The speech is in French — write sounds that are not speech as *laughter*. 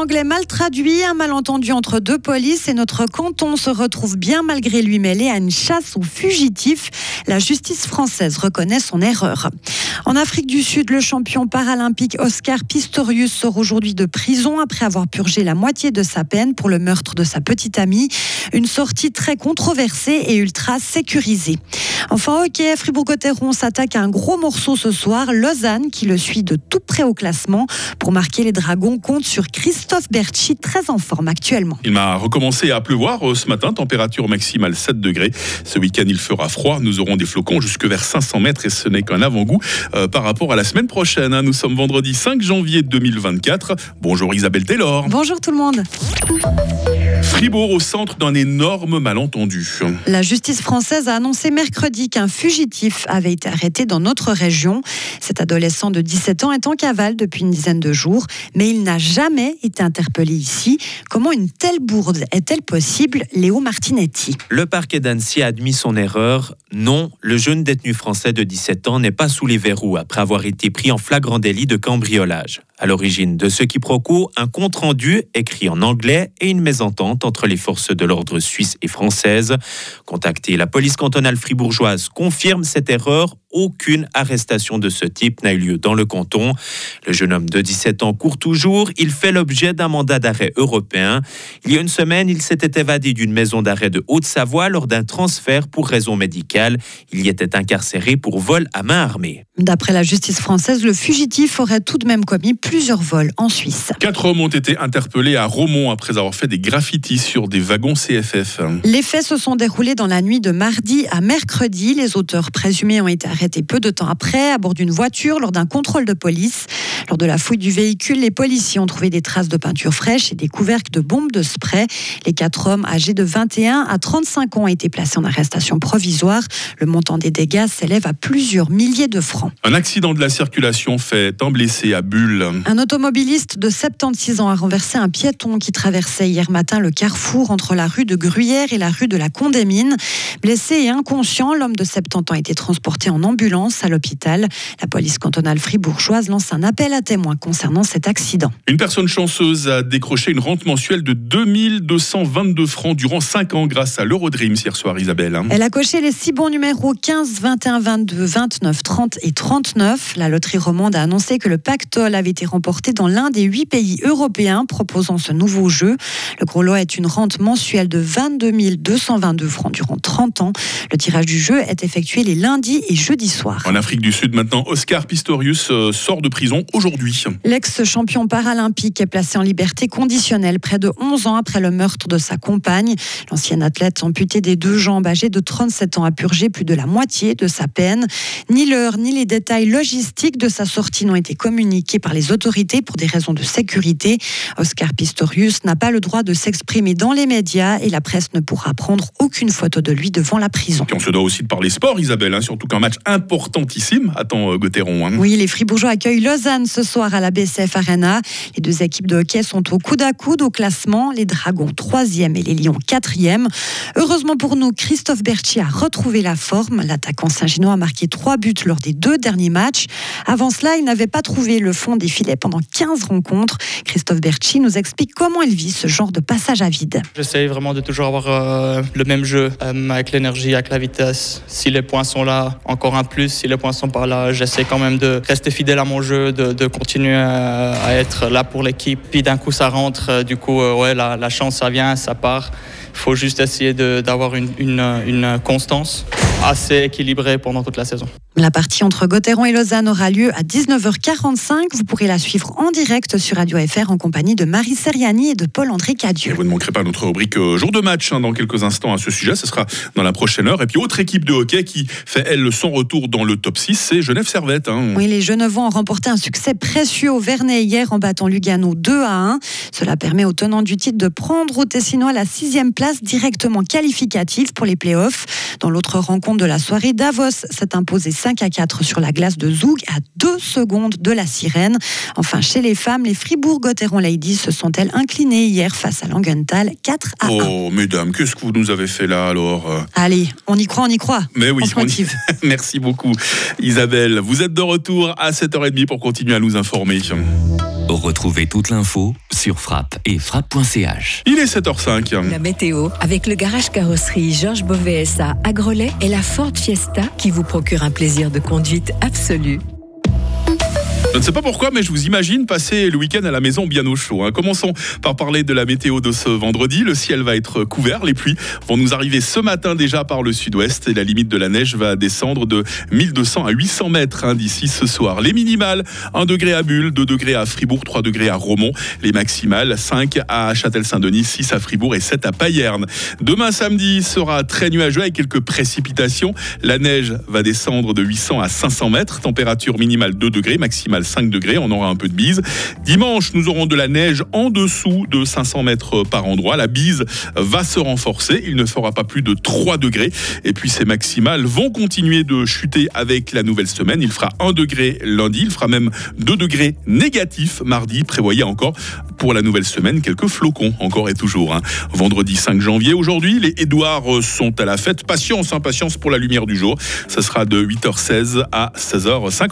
anglais mal traduit, un malentendu entre deux polices et notre canton se retrouve bien malgré lui mêlé à une chasse aux fugitifs. La justice française reconnaît son erreur. En Afrique du Sud, le champion paralympique Oscar Pistorius sort aujourd'hui de prison après avoir purgé la moitié de sa peine pour le meurtre de sa petite amie. Une sortie très controversée et ultra sécurisée. Enfin, hockey, Fribourg-Gotteron s'attaque à un gros morceau ce soir. Lausanne, qui le suit de tout près au classement. Pour marquer les Dragons, compte sur Christophe Berchi, très en forme actuellement. Il m'a recommencé à pleuvoir euh, ce matin, température maximale 7 degrés. Ce week-end, il fera froid. Nous aurons des flocons jusque vers 500 mètres et ce n'est qu'un avant-goût euh, par rapport à la semaine prochaine. Hein. Nous sommes vendredi 5 janvier 2024. Bonjour Isabelle Taylor. Bonjour tout le monde. Fribourg au centre d'un énorme malentendu. La justice française a annoncé mercredi qu'un fugitif avait été arrêté dans notre région. Cet adolescent de 17 ans est en cavale depuis une dizaine de jours, mais il n'a jamais été interpellé ici. Comment une telle bourde est-elle possible? Léo Martinetti. Le parquet d'Annecy a admis son erreur. Non, le jeune détenu français de 17 ans n'est pas sous les verrous après avoir été pris en flagrant délit de cambriolage. À l'origine de ce quiproquo, un compte-rendu écrit en anglais et une mésentente entre les forces de l'ordre suisse et française. Contacté, la police cantonale fribourgeoise confirme cette erreur aucune arrestation de ce type n'a eu lieu dans le canton. Le jeune homme de 17 ans court toujours. Il fait l'objet d'un mandat d'arrêt européen. Il y a une semaine, il s'était évadé d'une maison d'arrêt de Haute-Savoie lors d'un transfert pour raison médicale. Il y était incarcéré pour vol à main armée. D'après la justice française, le fugitif aurait tout de même commis plusieurs vols en Suisse. Quatre hommes ont été interpellés à Romont après avoir fait des graffitis sur des wagons CFF. Les faits se sont déroulés dans la nuit de mardi à mercredi. Les auteurs présumés ont été arrêtés peu de temps après à bord d'une voiture lors d'un contrôle de police. Lors de la fouille du véhicule, les policiers ont trouvé des traces de peinture fraîche et des couvercles de bombes de spray. Les quatre hommes âgés de 21 à 35 ans ont été placés en arrestation provisoire. Le montant des dégâts s'élève à plusieurs milliers de francs. Un accident de la circulation fait un blessé à Bulle. Un automobiliste de 76 ans a renversé un piéton qui traversait hier matin le carrefour entre la rue de Gruyère et la rue de la Condémine. Blessé et inconscient, l'homme de 70 ans a été transporté en ambulance à l'hôpital. La police cantonale fribourgeoise lance un appel à témoins concernant cet accident. Une personne chanceuse a décroché une rente mensuelle de 2222 francs durant 5 ans grâce à l'Eurodreams hier soir, Isabelle. hein. Elle a coché les six bons numéros 15, 21, 22, 29, 30 et 39. La loterie romande a annoncé que le pactole avait été remporté dans l'un des huit pays européens proposant ce nouveau jeu. Le gros lot est une rente mensuelle de 22 222 francs durant 30 ans. Le tirage du jeu est effectué les lundis et jeudis soirs. En Afrique du Sud, maintenant, Oscar Pistorius euh, sort de prison aujourd'hui. L'ex-champion paralympique est placé en liberté conditionnelle près de 11 ans après le meurtre de sa compagne. L'ancien athlète amputé des deux jambes, âgé de 37 ans, a purgé plus de la moitié de sa peine. Ni l'heure ni les détails logistiques de sa sortie n'ont été communiqués par les autorités pour des raisons de sécurité. Oscar Pistorius n'a pas le droit de s'exprimer dans les médias et la presse ne pourra prendre aucune photo de lui devant la prison. Et on se doit aussi de parler sport, Isabelle, hein, surtout qu'un match importantissime attend euh, Gauthieron. hein. Oui, les Fribourgeois accueillent Lausanne ce soir à la BCF Arena. Les deux équipes de hockey sont au coude à coude au classement. Les Dragons 3e et les Lions 4e. Heureusement pour nous, Christophe Berchi a retrouvé la forme. L'attaquant Saint-Ginois a marqué trois buts lors des deux derniers matchs. Avant cela, il n'avait pas trouvé le fond des filets pendant 15 rencontres. Christophe Berchi nous explique comment il vit ce genre de passage à vide. J'essaye vraiment de toujours avoir euh, le même jeu, euh, avec l'énergie, avec la vitesse. Si les points sont là, encore un plus. Si les points sont pas là, j'essaie quand même de rester fidèle à mon jeu, de, continuer à, à être là pour l'équipe. Puis d'un coup, ça rentre. euh, Du coup, euh, ouais, la, chance, ça vient, ça part. Il faut juste essayer d'avoir une constance assez équilibrée pendant toute la saison. La partie entre Gauthieron et Lausanne aura lieu à 19h45. Vous pourrez la suivre en direct sur Radio FR en compagnie de Marie Seriani et de Paul-André Et Cadieux. vous ne manquerez pas notre rubrique euh, jour de match hein, dans quelques instants à ce sujet. Ce sera dans la prochaine heure. Et puis, autre équipe de hockey qui fait, elle, son retour dans le top 6, c'est Genève Servette. hein. Oui, les Genevois ont remporté un succès précieux au Vernet hier en battant Lugano 2 à 1. Cela permet aux tenants du titre de prendre au Tessinois la sixième place directement qualificative pour les playoffs. Dans l'autre rencontre de la soirée, Davos s'est imposé 5 à 4 sur la glace de Zoug à 2 secondes de la sirène. Enfin, chez les femmes, les Fribourg-Gotteron Ladies se sont-elles inclinées hier face à Langenthal 4 à 1. Oh, mesdames, qu'est-ce que vous nous avez fait là alors euh Allez, on y croit, on y croit. Mais oui, on y-. *laughs* Merci beaucoup, Isabelle. Vous êtes de retour à 7h30 pour continuer à nous informer. Retrouvez toute l'info sur frappe et frappe.ch. Il est 7h05. La météo, avec le garage carrosserie Georges Beauvais SA à Grelais et la Ford Fiesta qui vous procure un plaisir de conduite absolu. Je ne sais pas pourquoi, mais je vous imagine passer le week-end à la maison bien au chaud. hein. Commençons par parler de la météo de ce vendredi. Le ciel va être couvert. Les pluies vont nous arriver ce matin déjà par le sud-ouest et la limite de la neige va descendre de 1200 à 800 mètres hein, d'ici ce soir. Les minimales, 1 degré à Bulle, 2 degrés à Fribourg, 3 degrés à Romont. Les maximales, 5 à Châtel-Saint-Denis, 6 à Fribourg et 7 à Payerne. Demain samedi sera très nuageux avec quelques précipitations. La neige va descendre de 800 à 500 mètres. Température minimale 2 degrés, maximale 5 degrés. On aura un peu de bise. Dimanche, nous aurons de la neige en dessous de 500 mètres par endroit. La bise va se renforcer. Il ne fera pas plus de 3 degrés. Et puis ces maximales vont continuer de chuter avec la nouvelle semaine. Il fera 1 degré lundi. Il fera même 2 degrés négatifs mardi. Prévoyez encore pour la nouvelle semaine quelques flocons encore et toujours. hein. Vendredi 5 janvier. Aujourd'hui, les Édouards sont à la fête. Patience, hein, patience pour la lumière du jour. Ce sera de 8h16 à 16h50.